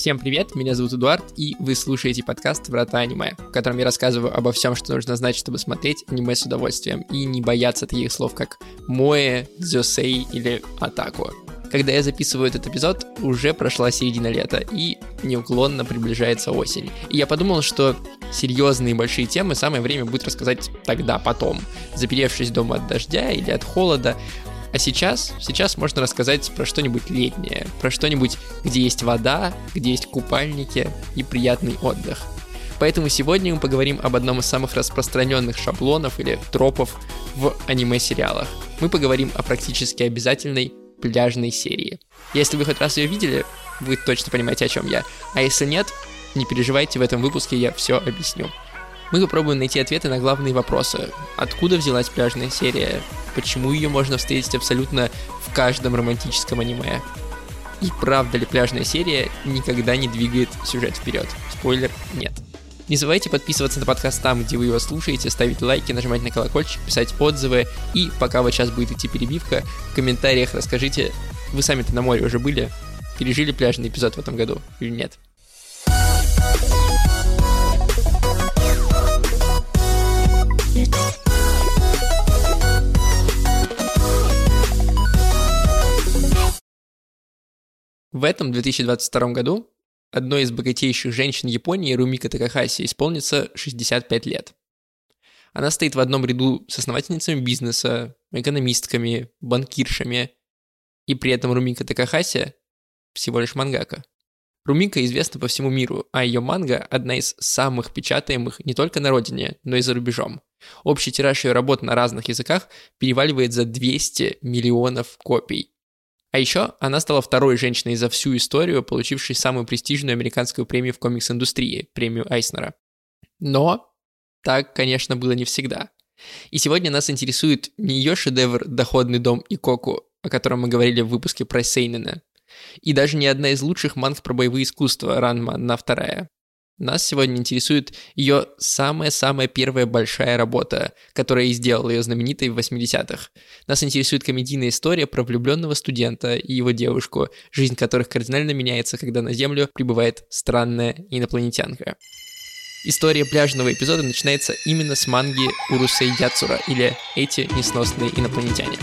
Всем привет, меня зовут Эдуард, и вы слушаете подкаст «Врата аниме», в котором я рассказываю обо всем, что нужно знать, чтобы смотреть аниме с удовольствием, и не бояться таких слов, как «моэ», «дзюсей» или «атаку». Когда я записываю этот эпизод, уже прошла середина лета, и неуклонно приближается осень. И я подумал, что серьезные большие темы самое время будет рассказать тогда, потом, заперевшись дома от дождя или от холода, а сейчас, сейчас можно рассказать про что-нибудь летнее, про что-нибудь, где есть вода, где есть купальники и приятный отдых. Поэтому сегодня мы поговорим об одном из самых распространенных шаблонов или тропов в аниме-сериалах. Мы поговорим о практически обязательной пляжной серии. Если вы хоть раз ее видели, вы точно понимаете, о чем я. А если нет, не переживайте, в этом выпуске я все объясню. Мы попробуем найти ответы на главные вопросы. Откуда взялась пляжная серия? Почему ее можно встретить абсолютно в каждом романтическом аниме? И правда ли пляжная серия никогда не двигает сюжет вперед? Спойлер, нет. Не забывайте подписываться на подкаст там, где вы его слушаете, ставить лайки, нажимать на колокольчик, писать отзывы. И пока вот сейчас будет идти перебивка, в комментариях расскажите, вы сами-то на море уже были? Пережили пляжный эпизод в этом году или нет? В этом 2022 году одной из богатейших женщин Японии Румика Такахаси исполнится 65 лет. Она стоит в одном ряду с основательницами бизнеса, экономистками, банкиршами, и при этом Румика Такахаси всего лишь мангака. Румика известна по всему миру, а ее манга – одна из самых печатаемых не только на родине, но и за рубежом. Общий тираж ее работ на разных языках переваливает за 200 миллионов копий. А еще она стала второй женщиной за всю историю, получившей самую престижную американскую премию в комикс-индустрии, премию Айснера. Но так, конечно, было не всегда. И сегодня нас интересует не ее шедевр «Доходный дом и Коку», о котором мы говорили в выпуске про Сейнена, и даже не одна из лучших манг про боевые искусства «Ранма» на вторая. Нас сегодня интересует ее самая-самая первая большая работа, которая и сделала ее знаменитой в 80-х. Нас интересует комедийная история про влюбленного студента и его девушку, жизнь которых кардинально меняется, когда на Землю прибывает странная инопланетянка. История пляжного эпизода начинается именно с манги Урусей Яцура или «Эти несносные инопланетяне».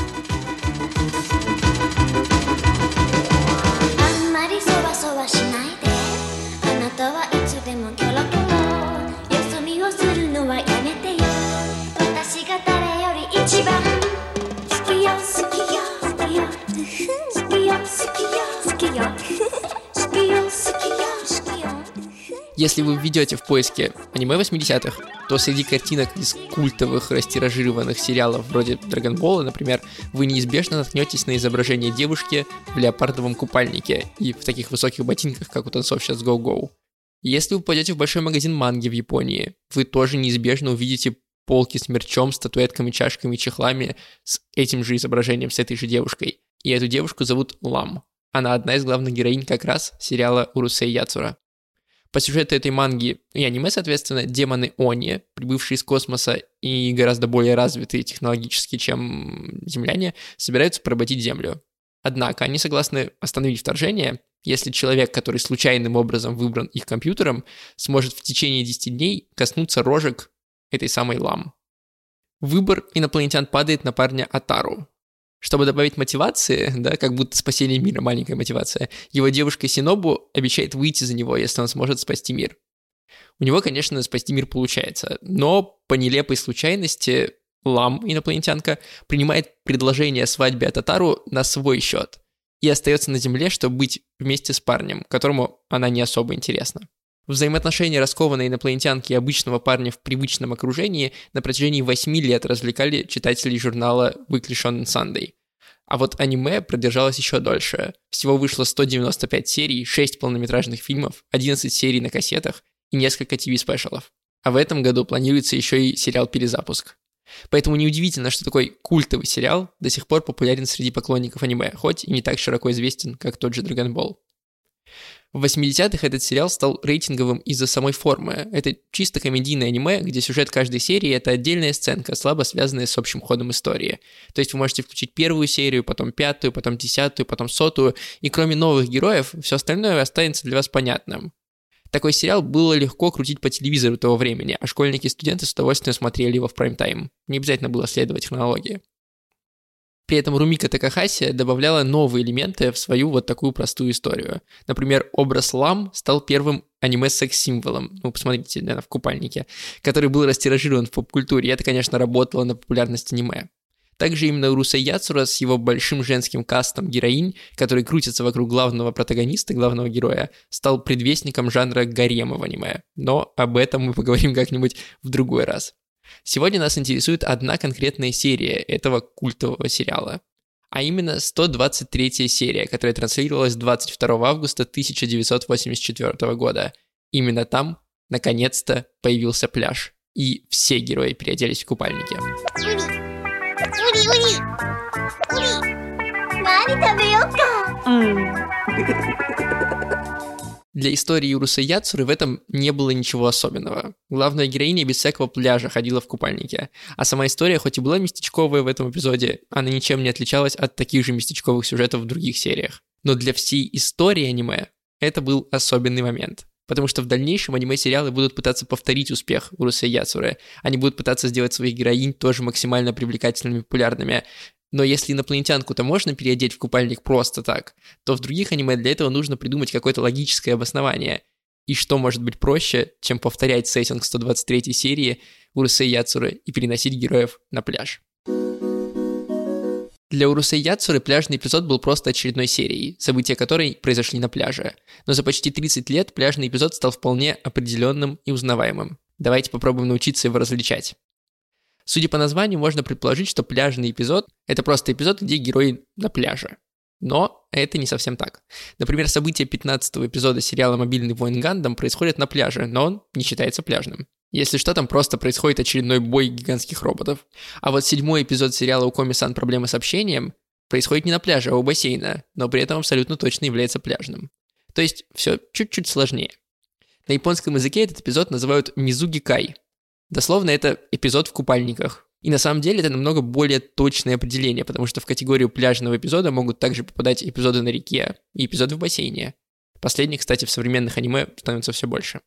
Если вы введете в поиске аниме 80-х, то среди картинок из культовых растиражированных сериалов вроде Ball, например, вы неизбежно наткнетесь на изображение девушки в леопардовом купальнике и в таких высоких ботинках, как у танцовщиц Go-Go. Если вы пойдете в большой магазин манги в Японии, вы тоже неизбежно увидите полки с мерчом, статуэтками, чашками, чехлами с этим же изображением, с этой же девушкой. И эту девушку зовут Лам. Она одна из главных героинь как раз сериала Урусей Яцура. По сюжету этой манги и аниме, соответственно, демоны Они, прибывшие из космоса и гораздо более развитые технологически, чем земляне, собираются поработить Землю. Однако они согласны остановить вторжение, если человек, который случайным образом выбран их компьютером, сможет в течение 10 дней коснуться рожек этой самой лам. Выбор инопланетян падает на парня Атару, чтобы добавить мотивации, да, как будто спасение мира, маленькая мотивация, его девушка Синобу обещает выйти за него, если он сможет спасти мир. У него, конечно, спасти мир получается, но по нелепой случайности Лам, инопланетянка, принимает предложение о свадьбе от Атару на свой счет и остается на Земле, чтобы быть вместе с парнем, которому она не особо интересна. Взаимоотношения раскованной инопланетянки и обычного парня в привычном окружении на протяжении 8 лет развлекали читателей журнала Weekly Shonen Sunday. А вот аниме продержалось еще дольше. Всего вышло 195 серий, 6 полнометражных фильмов, 11 серий на кассетах и несколько ТВ-спешалов. А в этом году планируется еще и сериал «Перезапуск». Поэтому неудивительно, что такой культовый сериал до сих пор популярен среди поклонников аниме, хоть и не так широко известен, как тот же Dragon Ball. В 80-х этот сериал стал рейтинговым из-за самой формы. Это чисто комедийное аниме, где сюжет каждой серии — это отдельная сценка, слабо связанная с общим ходом истории. То есть вы можете включить первую серию, потом пятую, потом десятую, потом сотую, и кроме новых героев, все остальное останется для вас понятным. Такой сериал было легко крутить по телевизору того времени, а школьники и студенты с удовольствием смотрели его в прайм-тайм. Не обязательно было следовать хронологии. При этом Румика Такахаси добавляла новые элементы в свою вот такую простую историю. Например, образ Лам стал первым аниме-секс-символом, ну, посмотрите, наверное, в купальнике, который был растиражирован в поп-культуре, это, конечно, работало на популярность аниме. Также именно Руса Яцура с его большим женским кастом героинь, который крутится вокруг главного протагониста, главного героя, стал предвестником жанра гарема в аниме. Но об этом мы поговорим как-нибудь в другой раз. Сегодня нас интересует одна конкретная серия этого культового сериала. А именно 123 серия, которая транслировалась 22 августа 1984 года. Именно там, наконец-то, появился пляж. И все герои переоделись в купальники. Для истории Юруса Яцуры в этом не было ничего особенного. Главная героиня без всякого пляжа ходила в купальнике. А сама история, хоть и была местечковая в этом эпизоде, она ничем не отличалась от таких же местечковых сюжетов в других сериях. Но для всей истории аниме это был особенный момент. Потому что в дальнейшем аниме-сериалы будут пытаться повторить успех Уруса Яцуры. Они будут пытаться сделать своих героинь тоже максимально привлекательными и популярными. Но если инопланетянку-то можно переодеть в купальник просто так, то в других аниме для этого нужно придумать какое-то логическое обоснование. И что может быть проще, чем повторять сеттинг 123 серии Урусей Яцуры и переносить героев на пляж? Для Урусей Яцуры пляжный эпизод был просто очередной серией, события которой произошли на пляже. Но за почти 30 лет пляжный эпизод стал вполне определенным и узнаваемым. Давайте попробуем научиться его различать. Судя по названию, можно предположить, что пляжный эпизод — это просто эпизод, где герои на пляже. Но это не совсем так. Например, события 15 эпизода сериала «Мобильный воин Гандам» происходят на пляже, но он не считается пляжным. Если что, там просто происходит очередной бой гигантских роботов. А вот седьмой эпизод сериала «У Коми-сан проблемы с общением» происходит не на пляже, а у бассейна, но при этом абсолютно точно является пляжным. То есть все чуть-чуть сложнее. На японском языке этот эпизод называют «мизуги кай», Дословно это эпизод в купальниках. И на самом деле это намного более точное определение, потому что в категорию пляжного эпизода могут также попадать эпизоды на реке и эпизоды в бассейне. Последних, кстати, в современных аниме становится все больше.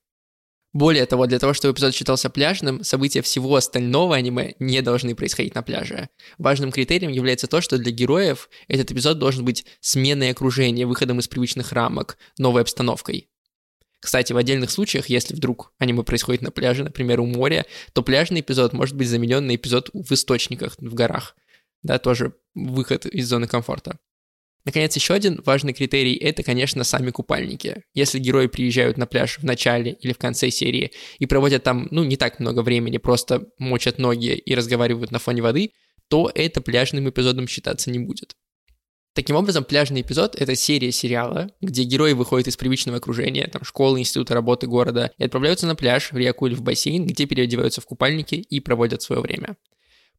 Более того, для того, чтобы эпизод считался пляжным, события всего остального аниме не должны происходить на пляже. Важным критерием является то, что для героев этот эпизод должен быть сменой окружения, выходом из привычных рамок, новой обстановкой. Кстати, в отдельных случаях, если вдруг аниме происходит на пляже, например, у моря, то пляжный эпизод может быть заменен на эпизод в источниках, в горах. Да, тоже выход из зоны комфорта. Наконец, еще один важный критерий – это, конечно, сами купальники. Если герои приезжают на пляж в начале или в конце серии и проводят там, ну, не так много времени, просто мочат ноги и разговаривают на фоне воды, то это пляжным эпизодом считаться не будет. Таким образом, пляжный эпизод — это серия сериала, где герои выходят из привычного окружения, там, школы, института, работы, города, и отправляются на пляж, в реку или в бассейн, где переодеваются в купальники и проводят свое время.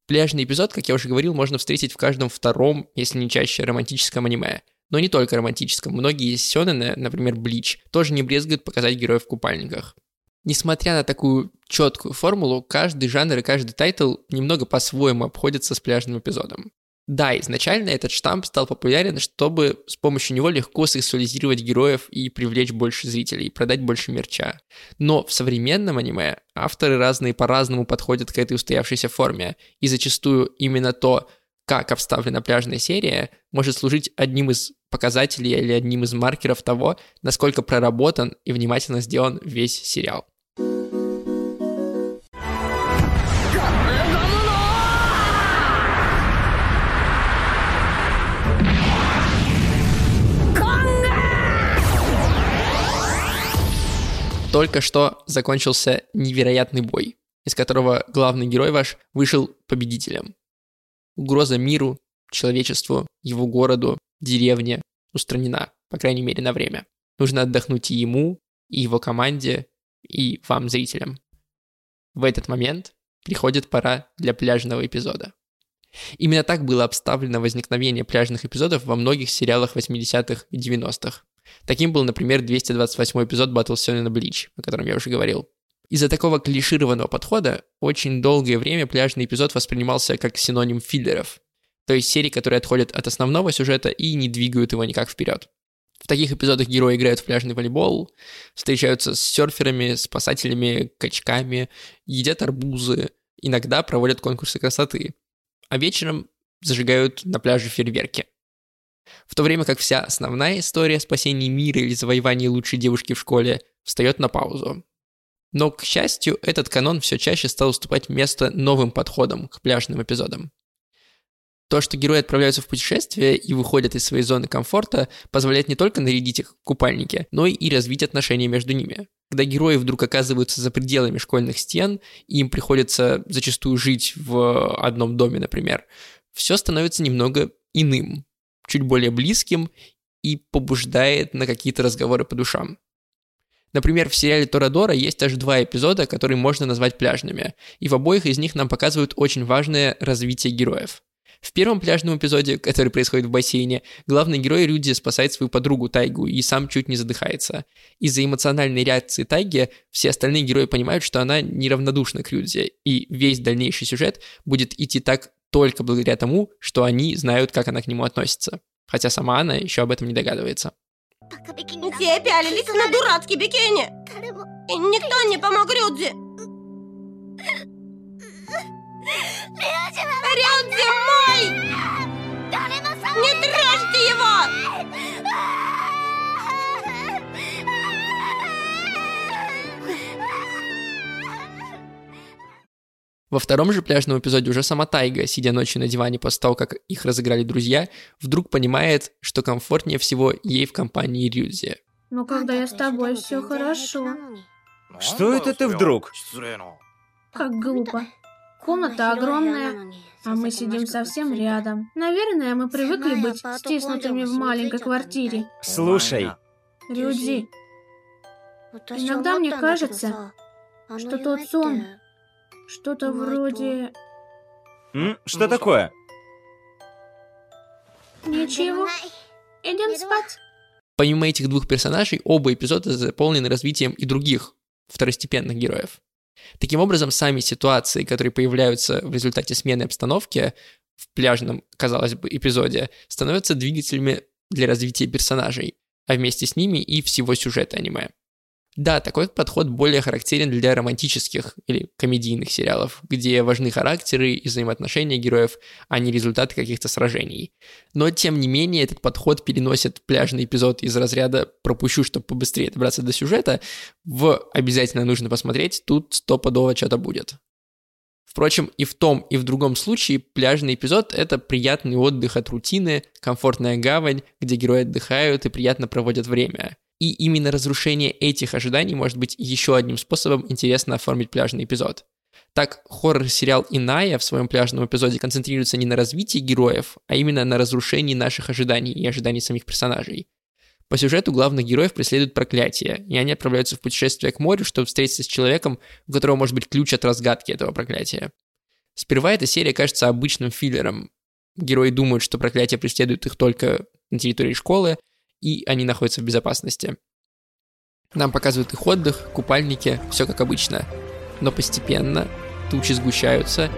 Пляжный эпизод, как я уже говорил, можно встретить в каждом втором, если не чаще, романтическом аниме. Но не только романтическом. Многие из сёнэна, например, Блич, тоже не брезгуют показать героев в купальниках. Несмотря на такую четкую формулу, каждый жанр и каждый тайтл немного по-своему обходится с пляжным эпизодом. Да, изначально этот штамп стал популярен, чтобы с помощью него легко сексуализировать героев и привлечь больше зрителей, продать больше мерча. Но в современном аниме авторы разные по-разному подходят к этой устоявшейся форме, и зачастую именно то, как обставлена пляжная серия, может служить одним из показателей или одним из маркеров того, насколько проработан и внимательно сделан весь сериал. Только что закончился невероятный бой, из которого главный герой ваш вышел победителем. Угроза миру, человечеству, его городу, деревне устранена, по крайней мере, на время. Нужно отдохнуть и ему, и его команде, и вам, зрителям. В этот момент приходит пора для пляжного эпизода. Именно так было обставлено возникновение пляжных эпизодов во многих сериалах 80-х и 90-х. Таким был, например, 228 эпизод Battle на Bleach, о котором я уже говорил. Из-за такого клишированного подхода очень долгое время пляжный эпизод воспринимался как синоним филлеров, то есть серии, которые отходят от основного сюжета и не двигают его никак вперед. В таких эпизодах герои играют в пляжный волейбол, встречаются с серферами, спасателями, качками, едят арбузы, иногда проводят конкурсы красоты, а вечером зажигают на пляже фейерверки. В то время как вся основная история спасения мира или завоевания лучшей девушки в школе встает на паузу. Но, к счастью, этот канон все чаще стал уступать место новым подходам к пляжным эпизодам. То, что герои отправляются в путешествие и выходят из своей зоны комфорта, позволяет не только нарядить их в купальники, но и развить отношения между ними. Когда герои вдруг оказываются за пределами школьных стен, и им приходится зачастую жить в одном доме, например, все становится немного иным, чуть более близким и побуждает на какие-то разговоры по душам. Например, в сериале Торадора есть аж два эпизода, которые можно назвать пляжными, и в обоих из них нам показывают очень важное развитие героев. В первом пляжном эпизоде, который происходит в бассейне, главный герой Рюди спасает свою подругу Тайгу и сам чуть не задыхается. Из-за эмоциональной реакции Тайги все остальные герои понимают, что она неравнодушна к Рюди, и весь дальнейший сюжет будет идти так только благодаря тому, что они знают, как она к нему относится. Хотя сама она еще об этом не догадывается. Все пялились на дурацкий бикини. И никто не помог Рюдзи. Рюдзи мой! Не трожьте его! Во втором же пляжном эпизоде уже сама Тайга, сидя ночью на диване после того, как их разыграли друзья, вдруг понимает, что комфортнее всего ей в компании Рюдзи. Но когда я с тобой, все хорошо. Что это ты вдруг? Как глупо. Комната огромная, а мы сидим совсем рядом. Наверное, мы привыкли быть стиснутыми в маленькой квартире. Слушай, Рюдзи, иногда мне кажется, что тот сон что-то вроде... м, что такое? Ничего. Идем спать. Помимо этих двух персонажей, оба эпизода заполнены развитием и других второстепенных героев. Таким образом, сами ситуации, которые появляются в результате смены обстановки в пляжном, казалось бы, эпизоде, становятся двигателями для развития персонажей, а вместе с ними и всего сюжета аниме. Да, такой подход более характерен для романтических или комедийных сериалов, где важны характеры и взаимоотношения героев, а не результаты каких-то сражений. Но, тем не менее, этот подход переносит пляжный эпизод из разряда «пропущу, чтобы побыстрее добраться до сюжета» в «обязательно нужно посмотреть, тут стопудово что-то будет». Впрочем, и в том, и в другом случае пляжный эпизод — это приятный отдых от рутины, комфортная гавань, где герои отдыхают и приятно проводят время. И именно разрушение этих ожиданий может быть еще одним способом интересно оформить пляжный эпизод. Так, хоррор-сериал «Иная» в своем пляжном эпизоде концентрируется не на развитии героев, а именно на разрушении наших ожиданий и ожиданий самих персонажей. По сюжету главных героев преследуют проклятие, и они отправляются в путешествие к морю, чтобы встретиться с человеком, у которого может быть ключ от разгадки этого проклятия. Сперва эта серия кажется обычным филлером. Герои думают, что проклятие преследует их только на территории школы, и они находятся в безопасности. Нам показывают их отдых, купальники, все как обычно. Но постепенно тучи сгущаются,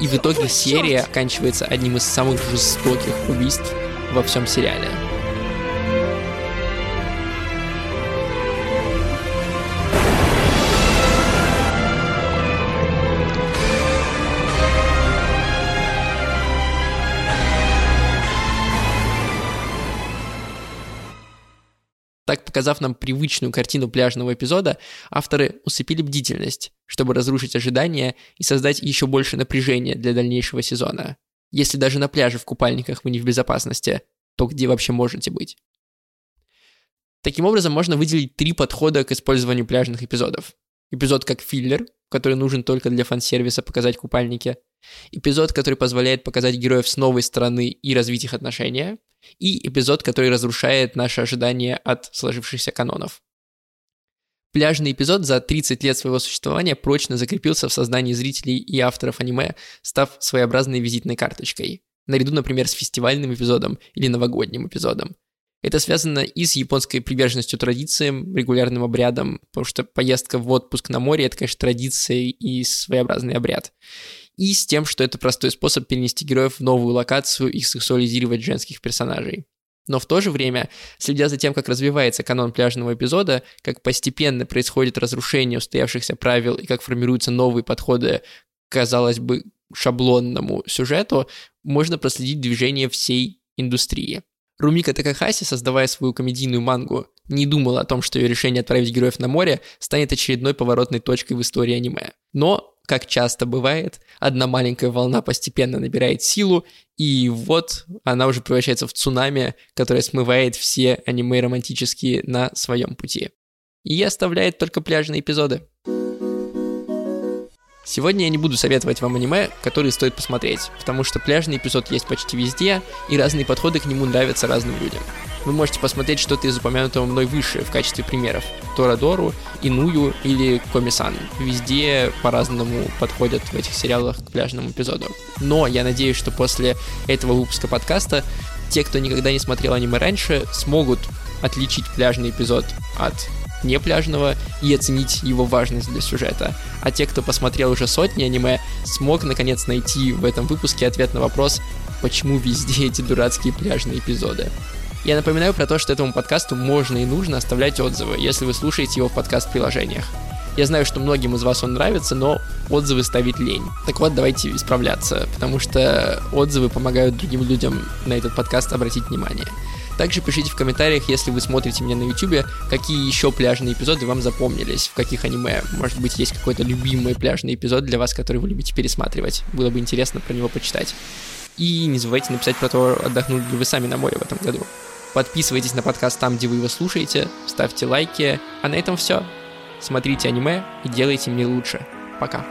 и в итоге серия оканчивается одним из самых жестоких убийств во всем сериале. Так, показав нам привычную картину пляжного эпизода, авторы усыпили бдительность, чтобы разрушить ожидания и создать еще больше напряжения для дальнейшего сезона. Если даже на пляже в купальниках вы не в безопасности, то где вообще можете быть? Таким образом, можно выделить три подхода к использованию пляжных эпизодов. Эпизод как филлер, который нужен только для фан-сервиса показать купальники. Эпизод, который позволяет показать героев с новой стороны и развить их отношения и эпизод, который разрушает наши ожидания от сложившихся канонов. Пляжный эпизод за 30 лет своего существования прочно закрепился в сознании зрителей и авторов аниме, став своеобразной визитной карточкой. Наряду, например, с фестивальным эпизодом или новогодним эпизодом. Это связано и с японской приверженностью традициям, регулярным обрядам, потому что поездка в отпуск на море – это, конечно, традиция и своеобразный обряд. И с тем, что это простой способ перенести героев в новую локацию и сексуализировать женских персонажей. Но в то же время, следя за тем, как развивается канон пляжного эпизода, как постепенно происходит разрушение устоявшихся правил и как формируются новые подходы, казалось бы, шаблонному сюжету, можно проследить движение всей индустрии. Румика Такахаси, создавая свою комедийную мангу, не думала о том, что ее решение отправить героев на море станет очередной поворотной точкой в истории аниме. Но, как часто бывает, одна маленькая волна постепенно набирает силу, и вот она уже превращается в цунами, которое смывает все аниме романтические на своем пути. И оставляет только пляжные эпизоды. Сегодня я не буду советовать вам аниме, которые стоит посмотреть, потому что пляжный эпизод есть почти везде, и разные подходы к нему нравятся разным людям. Вы можете посмотреть что-то из упомянутого мной выше в качестве примеров. Торадору, Иную или Комисан. Везде по-разному подходят в этих сериалах к пляжному эпизоду. Но я надеюсь, что после этого выпуска подкаста те, кто никогда не смотрел аниме раньше, смогут отличить пляжный эпизод от не пляжного и оценить его важность для сюжета. А те, кто посмотрел уже сотни аниме, смог наконец найти в этом выпуске ответ на вопрос, почему везде эти дурацкие пляжные эпизоды. Я напоминаю про то, что этому подкасту можно и нужно оставлять отзывы, если вы слушаете его в подкаст-приложениях. Я знаю, что многим из вас он нравится, но отзывы ставить лень. Так вот, давайте исправляться, потому что отзывы помогают другим людям на этот подкаст обратить внимание. Также пишите в комментариях, если вы смотрите меня на YouTube, какие еще пляжные эпизоды вам запомнились, в каких аниме. Может быть, есть какой-то любимый пляжный эпизод для вас, который вы любите пересматривать. Было бы интересно про него почитать. И не забывайте написать про то, отдохнули ли вы сами на море в этом году. Подписывайтесь на подкаст там, где вы его слушаете, ставьте лайки. А на этом все. Смотрите аниме и делайте мне лучше. Пока.